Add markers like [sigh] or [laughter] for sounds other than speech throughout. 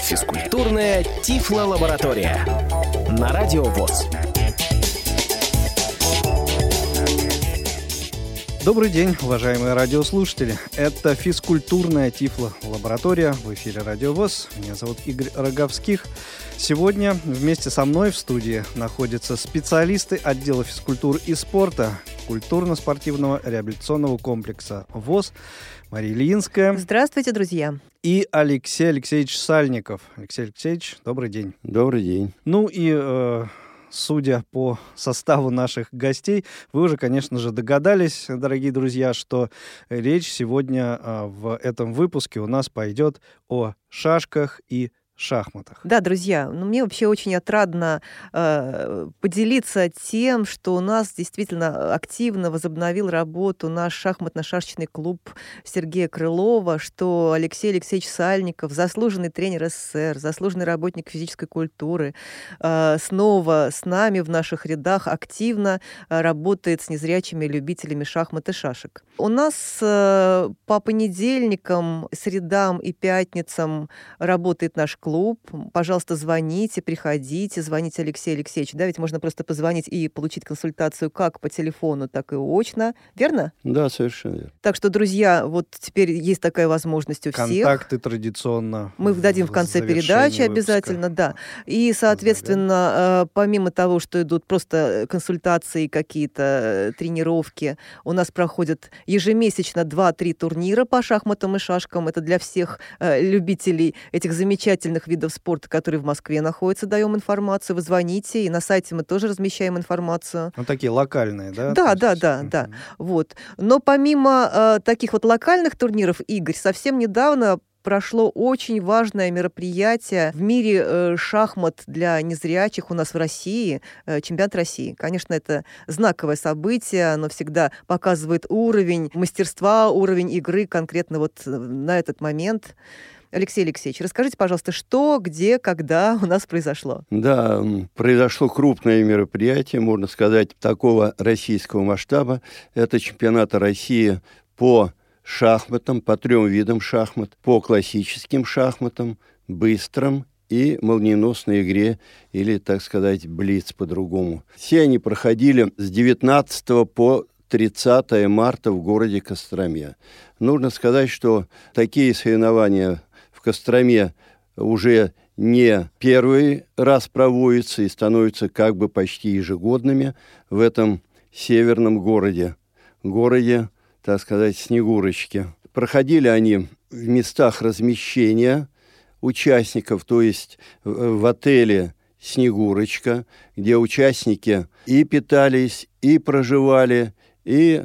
Физкультурная Тифло-лаборатория на Радио ВОЗ. Добрый день, уважаемые радиослушатели. Это физкультурная Тифло-лаборатория в эфире Радио ВОЗ. Меня зовут Игорь Роговских. Сегодня вместе со мной в студии находятся специалисты отдела физкультуры и спорта культурно-спортивного реабилитационного комплекса ВОЗ Мария Ильинская. Здравствуйте, друзья. И Алексей Алексеевич Сальников. Алексей Алексеевич, добрый день. Добрый день. Ну и э, судя по составу наших гостей, вы уже, конечно же, догадались, дорогие друзья, что речь сегодня а, в этом выпуске у нас пойдет о шашках и шахматах. Да, друзья, ну, мне вообще очень отрадно э, поделиться тем, что у нас действительно активно возобновил работу наш шахматно-шашечный клуб Сергея Крылова, что Алексей Алексеевич Сальников, заслуженный тренер СССР, заслуженный работник физической культуры, э, снова с нами в наших рядах активно э, работает с незрячими любителями шахмат и шашек. У нас э, по понедельникам, средам и пятницам работает наш клуб. Пожалуйста, звоните, приходите, звоните Алексею Алексеевичу. Да, ведь можно просто позвонить и получить консультацию как по телефону, так и очно. Верно? Да, совершенно верно. Так что, друзья, вот теперь есть такая возможность у всех. Контакты традиционно. Мы дадим в конце передачи выпуска. обязательно, да. И, соответственно, э, помимо того, что идут просто консультации какие-то, э, тренировки, у нас проходят ежемесячно 2-3 турнира по шахматам и шашкам. Это для всех э, любителей этих замечательных отдельных видов спорта, которые в Москве находятся, даем информацию. Вы звоните, и на сайте мы тоже размещаем информацию. Ну, такие локальные, да? Да, да, да, да. Вот. Но помимо э, таких вот локальных турниров, Игорь, совсем недавно прошло очень важное мероприятие в мире э, шахмат для незрячих у нас в России, э, чемпионат России. Конечно, это знаковое событие, оно всегда показывает уровень мастерства, уровень игры конкретно вот э, на этот момент. Алексей Алексеевич, расскажите, пожалуйста, что, где, когда [laughs] у нас произошло? Да, произошло крупное мероприятие, можно сказать, такого российского масштаба. Это чемпионат России по шахматам, по трем видам шахмат, по классическим шахматам, быстрым и молниеносной игре, или, так сказать, блиц по-другому. Все они проходили с 19 по 30 марта в городе Костроме. Нужно сказать, что такие соревнования Костроме уже не первый раз проводятся и становятся как бы почти ежегодными в этом северном городе, городе, так сказать, Снегурочки. Проходили они в местах размещения участников, то есть в отеле «Снегурочка», где участники и питались, и проживали, и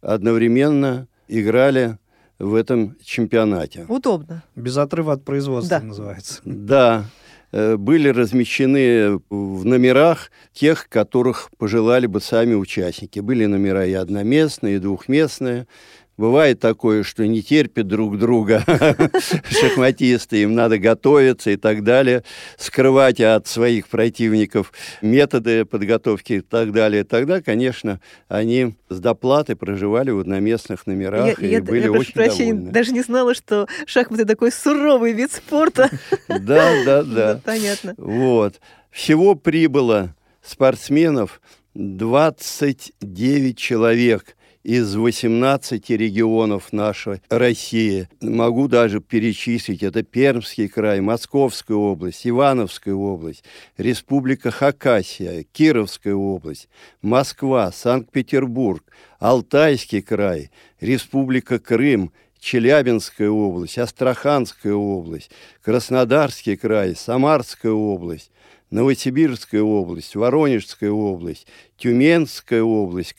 одновременно играли в этом чемпионате. Удобно. Без отрыва от производства да. называется. Да. Э, были размещены в номерах тех, которых пожелали бы сами участники. Были номера и одноместные, и двухместные. Бывает такое, что не терпят друг друга [laughs] шахматисты, им надо готовиться и так далее, скрывать от своих противников методы подготовки и так далее. Тогда, конечно, они с доплаты проживали в одноместных номерах я, и я, были я, очень прощения, довольны. даже не знала, что шахматы такой суровый вид спорта. [laughs] Да, [laughs] да, да. Понятно. Вот. Всего прибыло спортсменов 29 человек из 18 регионов нашей России. Могу даже перечислить. Это Пермский край, Московская область, Ивановская область, Республика Хакасия, Кировская область, Москва, Санкт-Петербург, Алтайский край, Республика Крым, Челябинская область, Астраханская область, Краснодарский край, Самарская область, Новосибирская область, Воронежская область, Тюменская область,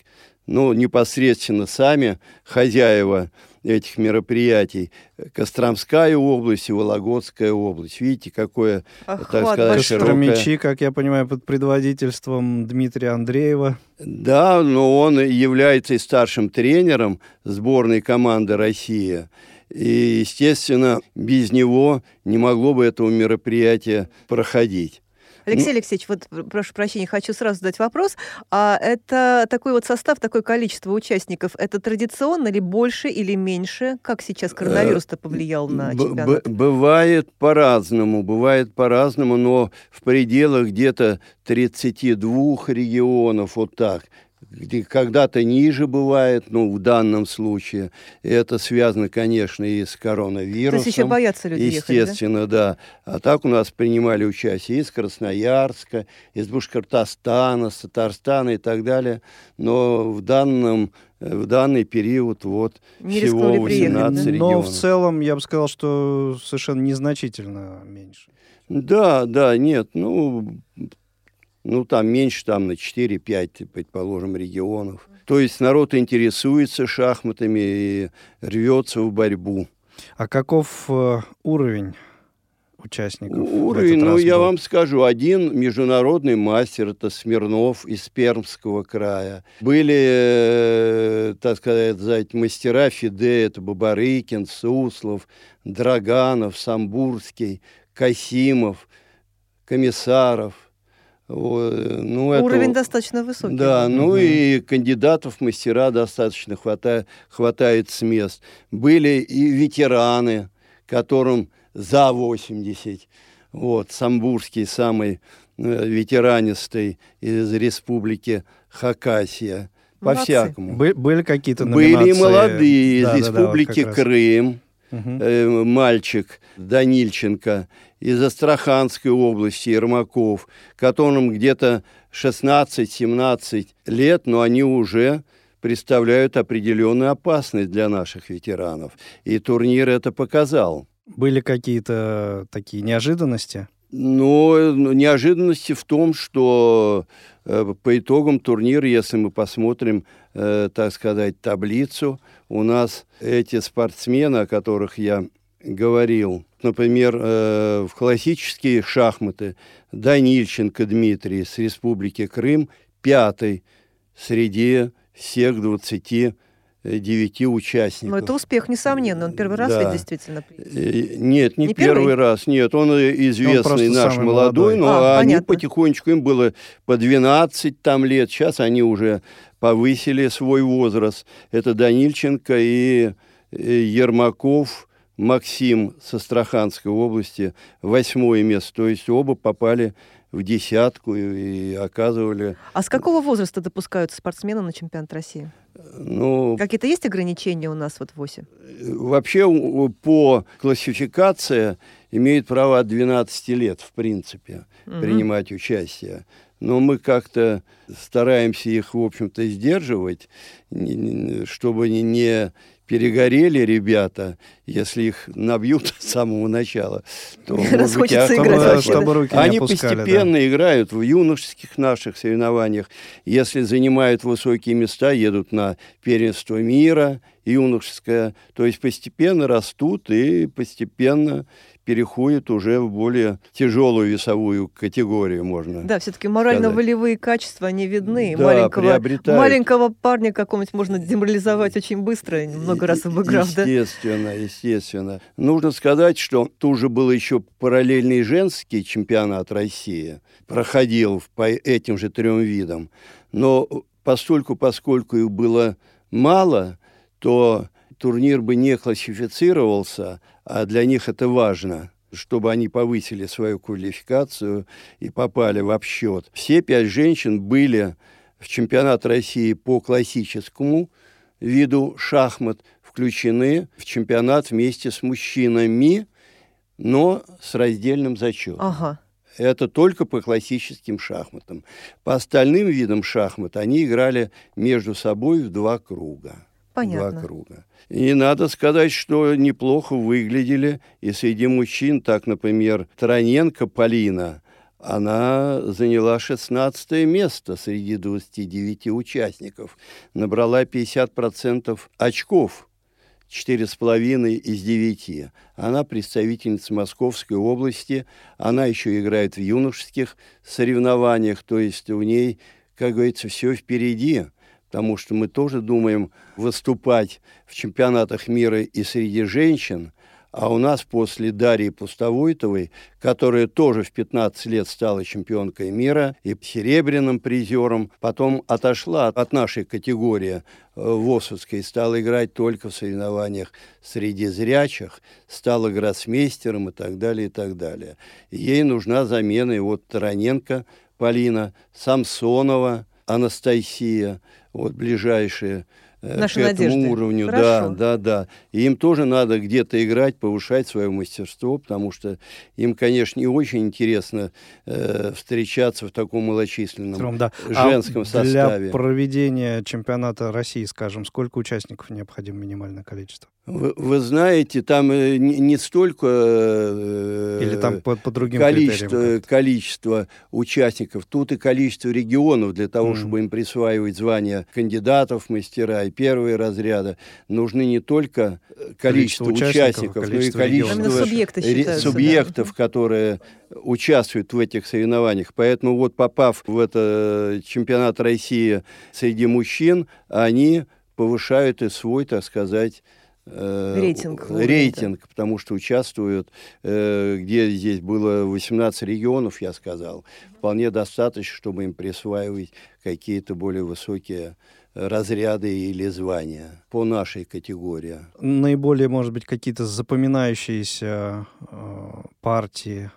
ну, непосредственно сами хозяева этих мероприятий. Костромская область и Вологодская область. Видите, какое, Охват так сказать, широкое... как я понимаю, под предводительством Дмитрия Андреева. Да, но он является и старшим тренером сборной команды России. И, естественно, без него не могло бы этого мероприятия проходить. Алексей Алексеевич, вот прошу прощения, хочу сразу задать вопрос. А это такой вот состав, такое количество участников, это традиционно ли больше или меньше? Как сейчас коронавирус-то повлиял на чемпионат? Бывает по-разному, бывает по-разному, но в пределах где-то 32 регионов, вот так где когда-то ниже бывает, ну, в данном случае. И это связано, конечно, и с коронавирусом. То есть еще боятся люди Естественно, ехать, да? да. А так у нас принимали участие из Красноярска, из Башкортостана, с Татарстана и так далее. Но в данном в данный период вот не всего 18 приехать, да? регионов. Но в целом, я бы сказал, что совершенно незначительно меньше. Да, да, нет, ну, ну, там меньше, там на 4-5, предположим, регионов. То есть народ интересуется шахматами и рвется в борьбу. А каков э, уровень участников? Уровень, ну, я вам скажу, один международный мастер, это Смирнов из Пермского края. Были, э, так сказать, мастера Фиде, это Бабарыкин, Суслов, Драганов, Самбурский, Касимов, Комиссаров – ну, Уровень это, достаточно высокий. Да, ну угу. и кандидатов мастера достаточно хватает, хватает с мест. Были и ветераны, которым за 80. Вот, Самбурский самый э, ветеранистый из республики Хакасия. По-всякому. Были какие-то номинации? Были молодые да, из да, республики да, вот Крым угу. э, мальчик Данильченко из Астраханской области, Ермаков, которым где-то 16-17 лет, но они уже представляют определенную опасность для наших ветеранов. И турнир это показал. Были какие-то такие неожиданности? Ну, неожиданности в том, что э, по итогам турнира, если мы посмотрим, э, так сказать, таблицу, у нас эти спортсмены, о которых я говорил, например, э, в классические шахматы Данильченко Дмитрий с Республики Крым пятый среди всех 20 девяти участников. Но это успех, несомненно. Он первый раз да. ведь действительно э, Нет, не, не первый? первый раз. Нет, он известный он наш молодой, молодой, но а, они понятно. потихонечку, им было по 12 там лет. Сейчас они уже повысили свой возраст. Это Данильченко и Ермаков Максим с Астраханской области, восьмое место. То есть оба попали в десятку и, и оказывали... А с какого возраста допускаются спортсмены на чемпионат России? Ну, Какие-то есть ограничения у нас вот в ОСе? Вообще по классификации имеет право от 12 лет, в принципе, угу. принимать участие. Но мы как-то стараемся их, в общем-то, сдерживать, чтобы не перегорели ребята, если их набьют [laughs] с самого начала, то, [laughs] может быть, а, играть чтобы руки они опускали, постепенно да. играют в юношеских наших соревнованиях. Если занимают высокие места, едут на первенство мира юношеское, то есть постепенно растут и постепенно переходит уже в более тяжелую весовую категорию, можно Да, все-таки морально-волевые качества, они видны. Да, маленького, маленького парня какого-нибудь можно деморализовать очень быстро, много раз обыграв, да? Естественно, естественно. Нужно сказать, что тоже был еще параллельный женский чемпионат России, проходил по этим же трем видам. Но постольку, поскольку их было мало, то турнир бы не классифицировался, а для них это важно чтобы они повысили свою квалификацию и попали в обсчет. Все пять женщин были в чемпионат России по классическому виду шахмат включены в чемпионат вместе с мужчинами, но с раздельным зачетом. Ага. Это только по классическим шахматам. По остальным видам шахмат они играли между собой в два круга. Понятно. Два круга. И надо сказать, что неплохо выглядели и среди мужчин, так, например, Троненко Полина, она заняла 16 место среди 29 участников, набрала 50% очков, 4,5 из 9. Она представительница Московской области, она еще играет в юношеских соревнованиях, то есть у ней, как говорится, все впереди потому что мы тоже думаем выступать в чемпионатах мира и среди женщин, А у нас после Дарьи Пустовойтовой, которая тоже в 15 лет стала чемпионкой мира и серебряным призером, потом отошла от нашей категории э, ВОСовской, стала играть только в соревнованиях среди зрячих, стала гроссмейстером и так далее, и так далее. Ей нужна замена, и вот Тараненко Полина, Самсонова Анастасия, вот ближайшие Э, Наши к этому надежды. уровню. Хорошо. Да, да, да. И им тоже надо где-то играть, повышать свое мастерство, потому что им, конечно, не очень интересно э, встречаться в таком малочисленном Тром, да. женском а составе. Для проведения чемпионата России, скажем, сколько участников необходимо минимальное количество? Вы, вы знаете, там э, не, не столько э, Или там по, по другим количество, количество участников, тут и количество регионов для того, mm. чтобы им присваивать звания кандидатов, мастера и первые разряда. Нужны не только э, количество, количество участников, количество но и количество субъекты субъектов, да. которые участвуют в этих соревнованиях. Поэтому вот попав в это чемпионат России среди мужчин, они повышают и свой, так сказать, э, рейтинг, рейтинг потому что участвуют, э, где здесь было 18 регионов, я сказал, вполне достаточно, чтобы им присваивать какие-то более высокие разряды или звания по нашей категории. Наиболее, может быть, какие-то запоминающиеся э, партии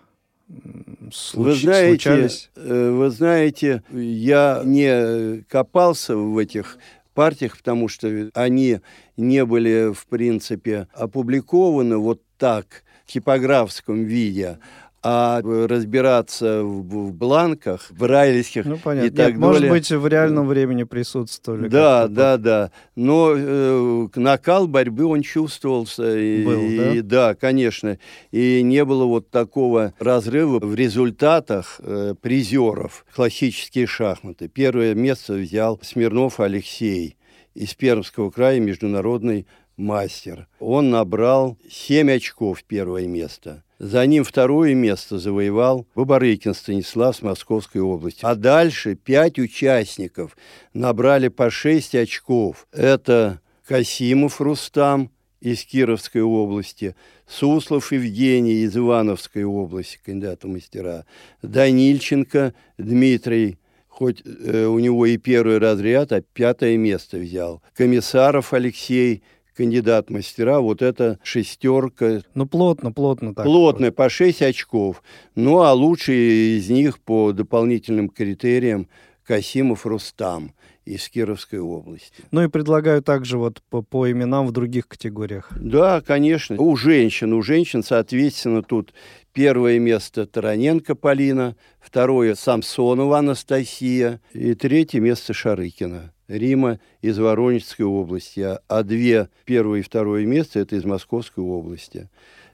случ... вы знаете, случались? Э, вы знаете, я не копался в этих партиях, потому что они не были, в принципе, опубликованы вот так, в типографском виде, а разбираться в, в бланках, в брайлевских ну, понятно. и так Нет, далее. Может быть, в реальном времени присутствовали. Да, да, да. Но э, накал борьбы он чувствовался. И, Был, да? И, да, конечно. И не было вот такого разрыва в результатах э, призеров классические шахматы. Первое место взял Смирнов Алексей из Пермского края, международный мастер. Он набрал 7 очков первое место. За ним второе место завоевал Бабарыкин Станислав с Московской области. А дальше пять участников набрали по 6 очков. Это Касимов Рустам из Кировской области, Суслов Евгений из Ивановской области, кандидат мастера, Данильченко Дмитрий хоть э, у него и первый разряд, а пятое место взял. Комиссаров Алексей кандидат мастера, вот это шестерка. Ну, плотно, плотно так. Плотно, по 6 очков. Ну, а лучшие из них по дополнительным критериям Касимов Рустам из Кировской области. Ну и предлагаю также вот по, по именам в других категориях. Да, конечно. У женщин, у женщин, соответственно, тут первое место Тараненко Полина, второе Самсонова Анастасия и третье место Шарыкина. Рима из Воронежской области, а, а две, первое и второе место, это из Московской области.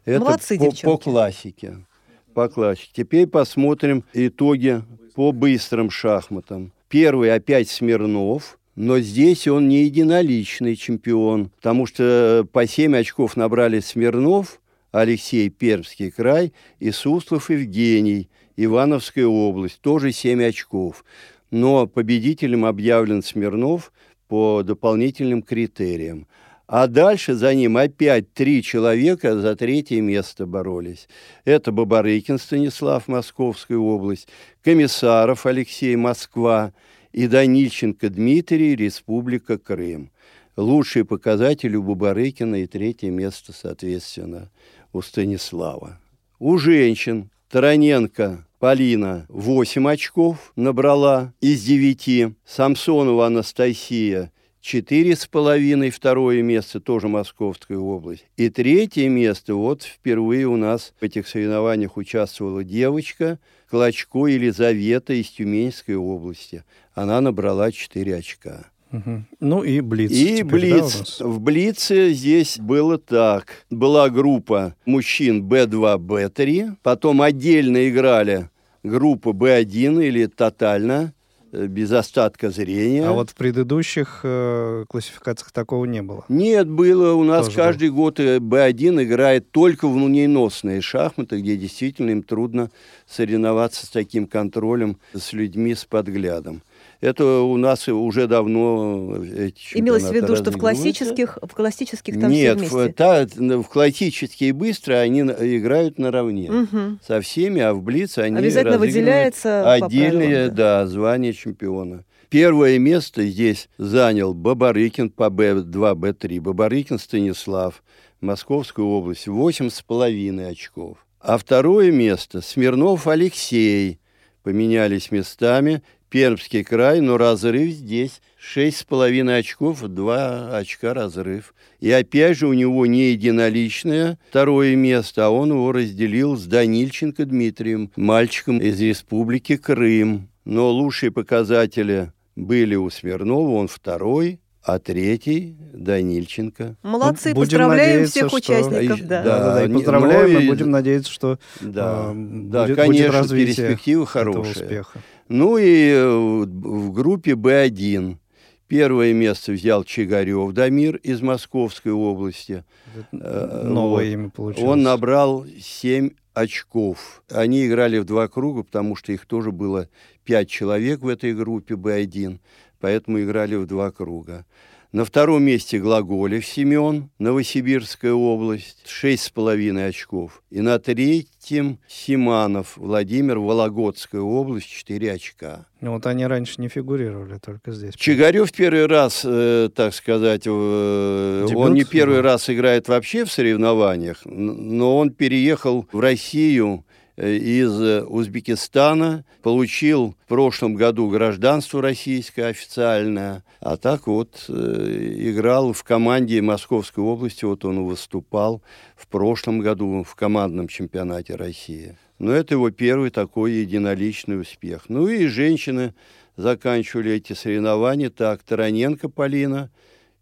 Это Молодцы, по, по классике. По классике. Теперь посмотрим итоги по быстрым шахматам. Первый опять Смирнов, но здесь он не единоличный чемпион, потому что по 7 очков набрали Смирнов, Алексей Пермский край и Суслов Евгений, Ивановская область, тоже 7 очков но победителем объявлен Смирнов по дополнительным критериям. А дальше за ним опять три человека за третье место боролись. Это Бабарыкин Станислав, Московская область, Комиссаров Алексей, Москва и Данильченко Дмитрий, Республика Крым. Лучшие показатели у Бабарыкина и третье место, соответственно, у Станислава. У женщин Тараненко Полина 8 очков набрала из 9. Самсонова Анастасия четыре с половиной, второе место тоже Московская область. И третье место, вот впервые у нас в этих соревнованиях участвовала девочка Клочко Елизавета из Тюменской области. Она набрала 4 очка. Угу. Ну и Блиц. И теперь, Блиц. Да, в Блице здесь было так. Была группа мужчин Б2, Б3. Потом отдельно играли группа Б1 или тотально, э, без остатка зрения. А вот в предыдущих э, классификациях такого не было? Нет, было. У нас Тоже каждый был. год Б1 играет только в молниеносные шахматы, где действительно им трудно соревноваться с таким контролем, с людьми с подглядом. Это у нас уже давно эти Имелось в виду, что в классических, в классических там Нет, все в, вместе. та- в классические и быстрые они играют наравне Мгм. со всеми, а в Блиц они Обязательно выделяется отдельное, да. да, звание чемпиона. Первое место здесь занял Бабарыкин по Б2, Б3. Бабарыкин Станислав, Московская область, восемь с половиной очков. А второе место Смирнов Алексей. Поменялись местами. Пермский край, но разрыв здесь шесть с половиной очков, два очка разрыв. И опять же у него не единоличное второе место, а он его разделил с Данильченко Дмитрием, мальчиком из республики Крым. Но лучшие показатели были у Смирнова, он второй, а третий Данильченко. Молодцы, Ну, будем поздравляем надеяться, всех что- участников. И- Да. Да, да, да, и поздравляем, ну и и- будем надеяться, что Да, а, да, будет, будет конечно, развитие перспективы этого хорошие. успеха. Ну и э, в группе Б1 первое место взял Чигарев Дамир из Московской области. Э, Новое вот. имя получилось. Он набрал 7 очков. Они играли в два круга, потому что их тоже было 5 человек в этой группе Б1, поэтому играли в два круга. На втором месте Глаголев Семен, Новосибирская область, 6,5 очков. И на третьем Симанов Владимир, Вологодская область, 4 очка. Ну, Вот они раньше не фигурировали, только здесь. Чигарев первый раз, э, так сказать, Дебют, он не первый да. раз играет вообще в соревнованиях, но он переехал в Россию э, из э, Узбекистана, получил в прошлом году гражданство российское официальное, а так вот э, играл в команде Московской области, вот он выступал в прошлом году в командном чемпионате России. Но это его первый такой единоличный успех. Ну и женщины заканчивали эти соревнования. Так, Тараненко Полина,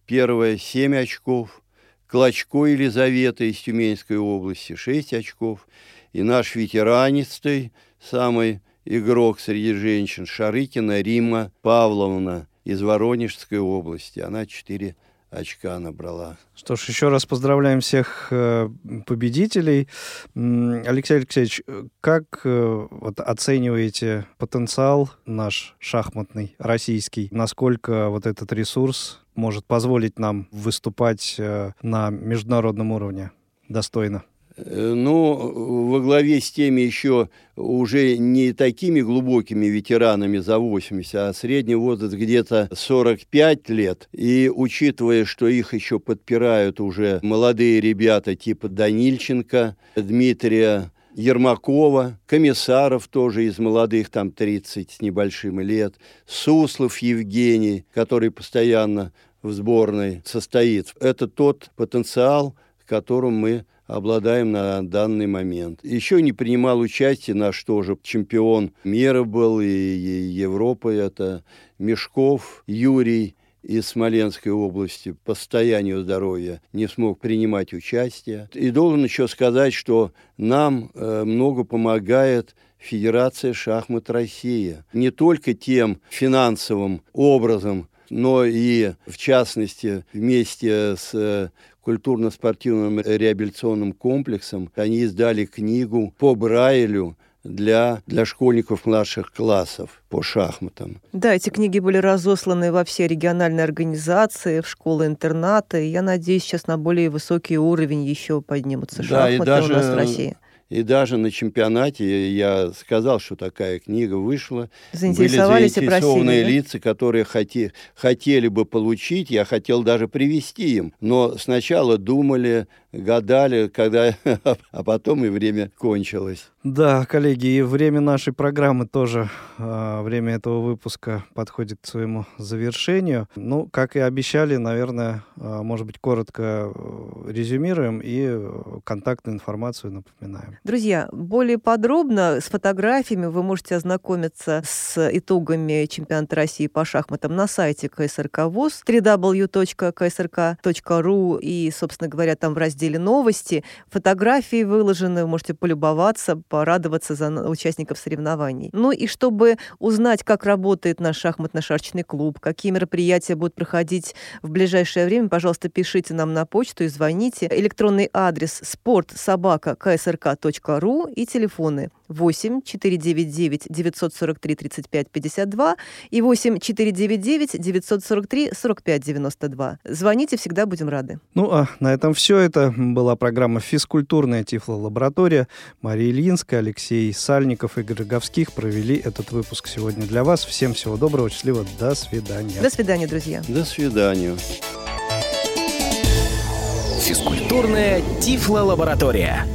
первая 7 очков. Клочко Елизавета из Тюменской области 6 очков. И наш ветеранистый, самый игрок среди женщин, Шарыкина Рима Павловна из Воронежской области. Она 4 очка набрала. Что ж, еще раз поздравляем всех э, победителей. Алексей Алексеевич, э, как э, вот оцениваете потенциал наш шахматный, российский? Насколько вот этот ресурс может позволить нам выступать на международном уровне достойно? Ну, во главе с теми еще уже не такими глубокими ветеранами за 80, а средний возраст где-то 45 лет. И учитывая, что их еще подпирают уже молодые ребята типа Данильченко, Дмитрия Ермакова, Комиссаров тоже из молодых, там 30 с небольшим лет, Суслов Евгений, который постоянно в сборной состоит. Это тот потенциал, которым мы обладаем на данный момент. Еще не принимал участие наш тоже чемпион мира был и, Европы. Это Мешков Юрий из Смоленской области по состоянию здоровья не смог принимать участие. И должен еще сказать, что нам э, много помогает Федерация шахмат России. Не только тем финансовым образом, но и, в частности, вместе с э, культурно-спортивным реабилитационным комплексом они издали книгу по Брайлю для, для школьников младших классов по шахматам. Да, эти книги были разосланы во все региональные организации, в школы-интернаты. И Я надеюсь, сейчас на более высокий уровень еще поднимутся Да, и шахматы даже у нас в России. И даже на чемпионате я сказал, что такая книга вышла. Заинтересовались Были и заинтересованные просили. да? лица, которые хоте- хотели бы получить. Я хотел даже привести им. Но сначала думали, гадали, когда... [laughs] А потом и время кончилось. Да, коллеги, и время нашей программы тоже, а, время этого выпуска подходит к своему завершению. Ну, как и обещали, наверное, а, может быть, коротко э, резюмируем и э, контактную информацию напоминаем. Друзья, более подробно с фотографиями вы можете ознакомиться с итогами чемпионата России по шахматам на сайте КСРК ВОЗ www.ksrk.ru и, собственно говоря, там в разделе обсудили новости, фотографии выложены, вы можете полюбоваться, порадоваться за участников соревнований. Ну и чтобы узнать, как работает наш шахматно-шашечный клуб, какие мероприятия будут проходить в ближайшее время, пожалуйста, пишите нам на почту и звоните. Электронный адрес спортсобака.ксрк.ру и телефоны 8 499 943 35 52 и 8 499 943 45 92. Звоните, всегда будем рады. Ну, а на этом все. Это была программа «Физкультурная тифлолаборатория». Мария Ильинская, Алексей Сальников, Игорь Роговских провели этот выпуск сегодня для вас. Всем всего доброго, счастливо, до свидания. До свидания, друзья. До свидания. Физкультурная тифлолаборатория.